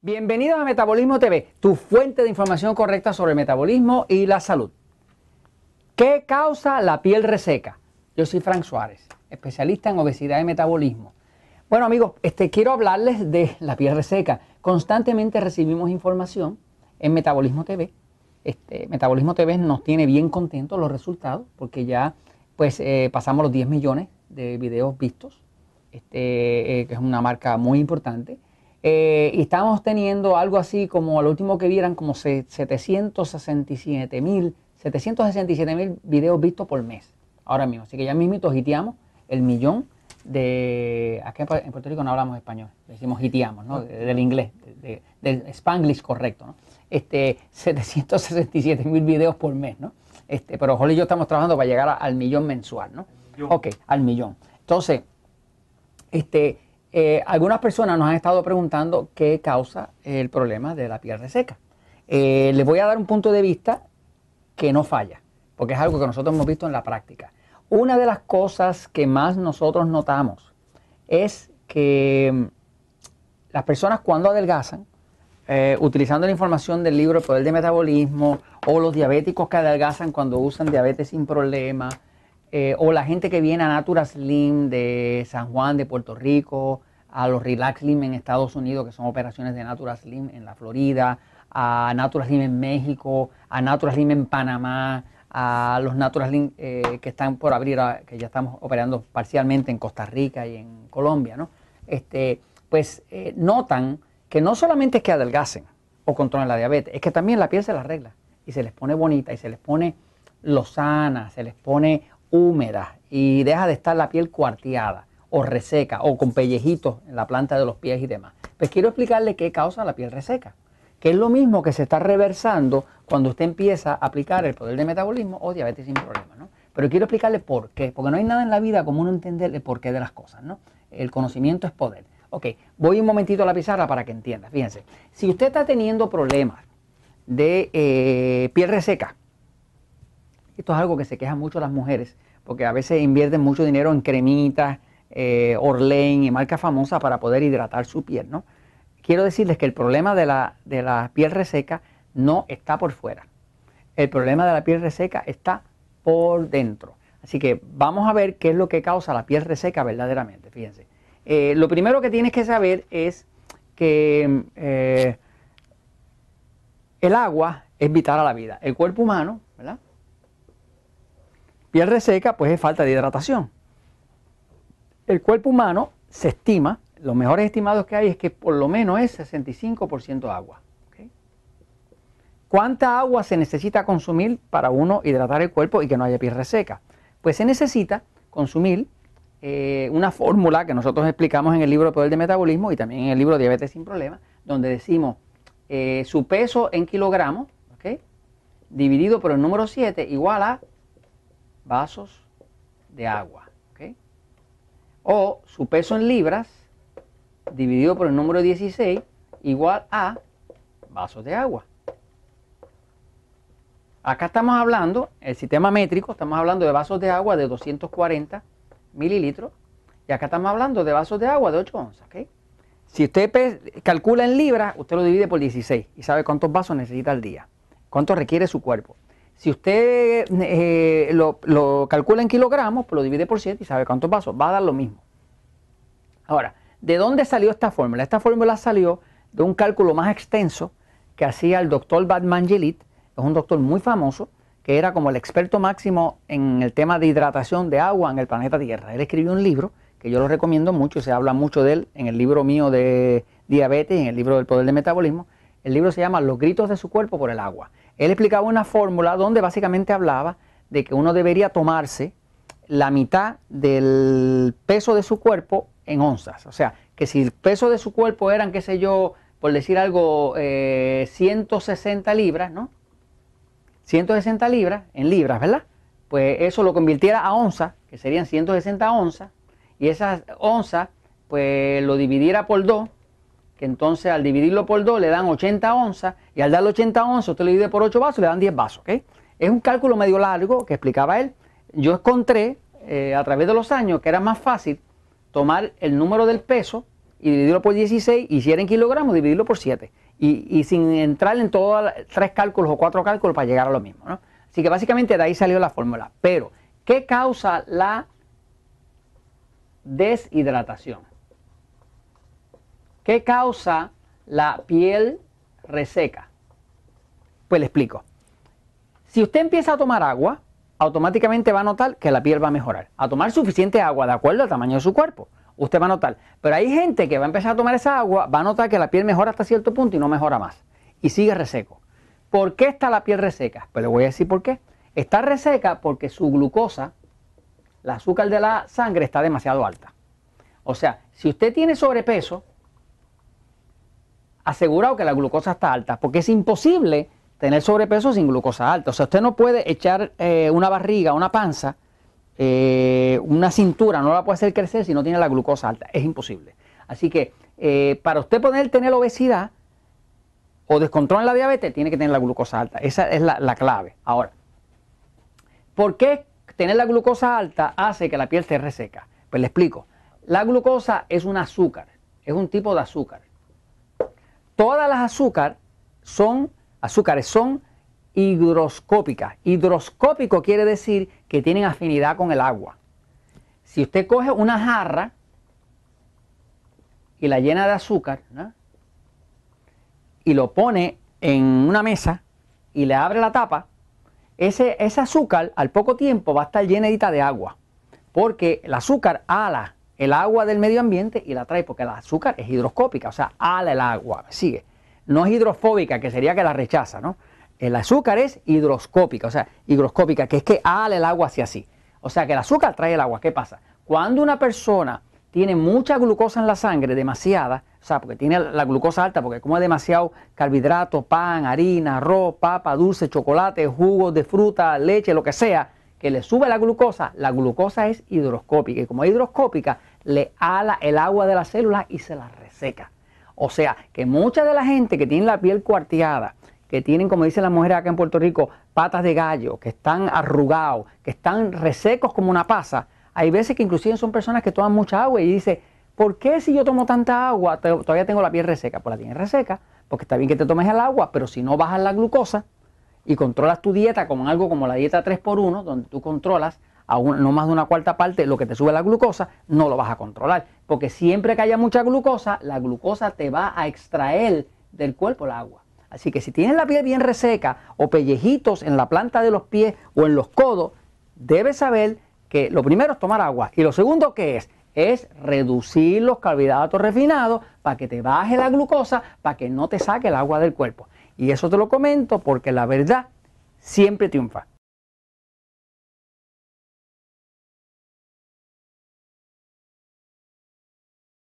Bienvenidos a Metabolismo TV, tu fuente de información correcta sobre el metabolismo y la salud. ¿Qué causa la piel reseca? Yo soy Frank Suárez, especialista en obesidad y metabolismo. Bueno amigos, este, quiero hablarles de la piel reseca. Constantemente recibimos información en Metabolismo TV. Este, Metabolismo TV nos tiene bien contentos los resultados porque ya pues eh, pasamos los 10 millones de videos vistos, este, eh, que es una marca muy importante. Eh, y estamos teniendo algo así como lo último que vieran como 767 mil 767 mil videos vistos por mes ahora mismo. Así que ya mismito hiteamos el millón de... Aquí en Puerto Rico no hablamos español, decimos hiteamos, ¿no? Del inglés, del spanglish correcto, ¿no? Este, 767 mil videos por mes, ¿no? Este, pero Holly y yo estamos trabajando para llegar al millón mensual, ¿no? Ok, al millón. Entonces, este, eh, algunas personas nos han estado preguntando qué causa el problema de la piel reseca. Eh, les voy a dar un punto de vista que no falla, porque es algo que nosotros hemos visto en la práctica. Una de las cosas que más nosotros notamos es que mm, las personas cuando adelgazan, eh, utilizando la información del libro El Poder de Metabolismo, o los diabéticos que adelgazan cuando usan diabetes sin problema, eh, o la gente que viene a Natura Slim de San Juan, de Puerto Rico, a los Relax Slim en Estados Unidos, que son operaciones de Natura Slim en la Florida, a Natura Slim en México, a Natura Slim en Panamá, a los Natura Slim eh, que están por abrir, que ya estamos operando parcialmente en Costa Rica y en Colombia, ¿no? Este, pues eh, notan que no solamente es que adelgacen o controlen la diabetes, es que también la piel se la arregla y se les pone bonita y se les pone lozana, se les pone húmeda y deja de estar la piel cuarteada o reseca o con pellejitos en la planta de los pies y demás. Pues quiero explicarle qué causa la piel reseca, que es lo mismo que se está reversando cuando usted empieza a aplicar el poder de metabolismo o diabetes sin problema, ¿no? Pero quiero explicarle por qué, porque no hay nada en la vida como uno entender el porqué de las cosas, ¿no? El conocimiento es poder. Ok, voy un momentito a la pizarra para que entienda. Fíjense, si usted está teniendo problemas de eh, piel reseca, esto es algo que se quejan mucho las mujeres, porque a veces invierten mucho dinero en cremitas, eh, y marca famosa para poder hidratar su piel, ¿no? Quiero decirles que el problema de la, de la piel reseca no está por fuera. El problema de la piel reseca está por dentro. Así que vamos a ver qué es lo que causa la piel reseca verdaderamente. Fíjense. Eh, lo primero que tienes que saber es que eh, el agua es vital a la vida. El cuerpo humano, ¿verdad? Piel reseca, pues es falta de hidratación. El cuerpo humano se estima, los mejores estimados que hay es que por lo menos es 65% agua. ¿Cuánta agua se necesita consumir para uno hidratar el cuerpo y que no haya piel reseca? Pues se necesita consumir eh, una fórmula que nosotros explicamos en el libro Poder de Metabolismo y también en el libro Diabetes sin Problemas, donde decimos eh, su peso en kilogramos, dividido por el número 7, igual a vasos de agua. O su peso en libras dividido por el número 16 igual a vasos de agua. Acá estamos hablando, el sistema métrico, estamos hablando de vasos de agua de 240 mililitros y acá estamos hablando de vasos de agua de 8 onzas. Si usted calcula en libras, usted lo divide por 16 y sabe cuántos vasos necesita al día, cuánto requiere su cuerpo. Si usted eh, lo, calcula en kilogramos, pues lo divide por 7 y sabe cuántos vasos, va a dar lo mismo. Ahora, ¿de dónde salió esta fórmula? Esta fórmula salió de un cálculo más extenso que hacía el doctor Batman Gelit, es un doctor muy famoso, que era como el experto máximo en el tema de hidratación de agua en el planeta Tierra. Él escribió un libro que yo lo recomiendo mucho, se habla mucho de él en el libro mío de diabetes, en el libro del poder del metabolismo. El libro se llama Los gritos de su cuerpo por el agua. Él explicaba una fórmula donde básicamente hablaba de que uno debería tomarse la mitad del peso de su cuerpo en onzas. O sea, que si el peso de su cuerpo eran, qué sé yo, por decir algo, 160 eh, libras, ¿no? 160 libras, en libras, ¿verdad? Pues eso lo convirtiera a onzas, que serían 160 onzas, y esas onzas, pues lo dividiera por 2, que entonces al dividirlo por 2 le dan 80 onzas y al darle 80 onzas usted lo divide por 8 vasos y le dan 10 vasos. ¿ok? Es un cálculo medio largo que explicaba él. Yo encontré eh, a través de los años que era más fácil tomar el número del peso y dividirlo por 16, y si era en kilogramos, dividirlo por 7. Y, sin entrar en todos tres cálculos o cuatro cálculos para llegar a lo mismo. ¿no? Así que básicamente de ahí salió la fórmula. Pero, ¿qué causa la deshidratación? ¿Qué causa la piel reseca? Pues le explico. Si usted empieza a tomar agua, automáticamente va a notar que la piel va a mejorar. A tomar suficiente agua de acuerdo al tamaño de su cuerpo. Usted va a notar. Pero hay gente que va a empezar a tomar esa agua, va a notar que la piel mejora hasta cierto punto y no mejora más. Y sigue reseco. ¿Por qué está la piel reseca? Pues le voy a decir por qué. Está reseca porque su glucosa, el azúcar de la sangre, está demasiado alta. O sea, si usted tiene sobrepeso, asegurado que la glucosa está alta, porque es imposible tener sobrepeso sin glucosa alta. O sea, usted no puede echar eh, una barriga, una panza, eh, una cintura, no la puede hacer crecer si no tiene la glucosa alta. Es imposible. Así que eh, para usted poder tener obesidad o descontrol en la diabetes, tiene que tener la glucosa alta. Esa es la, la clave. Ahora, ¿por qué tener la glucosa alta hace que la piel se reseca? Pues le explico. La glucosa es un azúcar, es un tipo de azúcar. Todas las azúcares son azúcares son hidroscópicas. Hidroscópico quiere decir que tienen afinidad con el agua. Si usted coge una jarra y la llena de azúcar y lo pone en una mesa y le abre la tapa, ese, ese azúcar al poco tiempo va a estar llenadita de agua. Porque el azúcar ala el agua del medio ambiente y la trae, porque el azúcar es hidroscópica, o sea, ala el agua. Sigue no es hidrofóbica, que sería que la rechaza, ¿no? El azúcar es hidroscópica, o sea, higroscópica, que es que ala el agua hacia así. O sea, que el azúcar trae el agua. ¿Qué pasa? Cuando una persona tiene mucha glucosa en la sangre, demasiada, o sea, porque tiene la glucosa alta, porque come demasiado carbohidratos, pan, harina, arroz, papa, dulce, chocolate, jugos de fruta, leche, lo que sea, que le sube la glucosa, la glucosa es hidroscópica y como es hidroscópica, le ala el agua de la célula y se la reseca. O sea, que mucha de la gente que tiene la piel cuarteada, que tienen, como dicen las mujeres acá en Puerto Rico, patas de gallo, que están arrugados, que están resecos como una pasa, hay veces que inclusive son personas que toman mucha agua y dice, ¿por qué si yo tomo tanta agua todavía tengo la piel reseca? Pues la tienes reseca, porque está bien que te tomes el agua, pero si no bajas la glucosa y controlas tu dieta como algo como la dieta 3x1, donde tú controlas a no más de una cuarta parte lo que te sube la glucosa, no lo vas a controlar. Porque siempre que haya mucha glucosa, la glucosa te va a extraer del cuerpo el agua. Así que si tienes la piel bien reseca o pellejitos en la planta de los pies o en los codos, debes saber que lo primero es tomar agua y lo segundo que es es reducir los carbohidratos refinados para que te baje la glucosa, para que no te saque el agua del cuerpo. Y eso te lo comento porque la verdad siempre triunfa.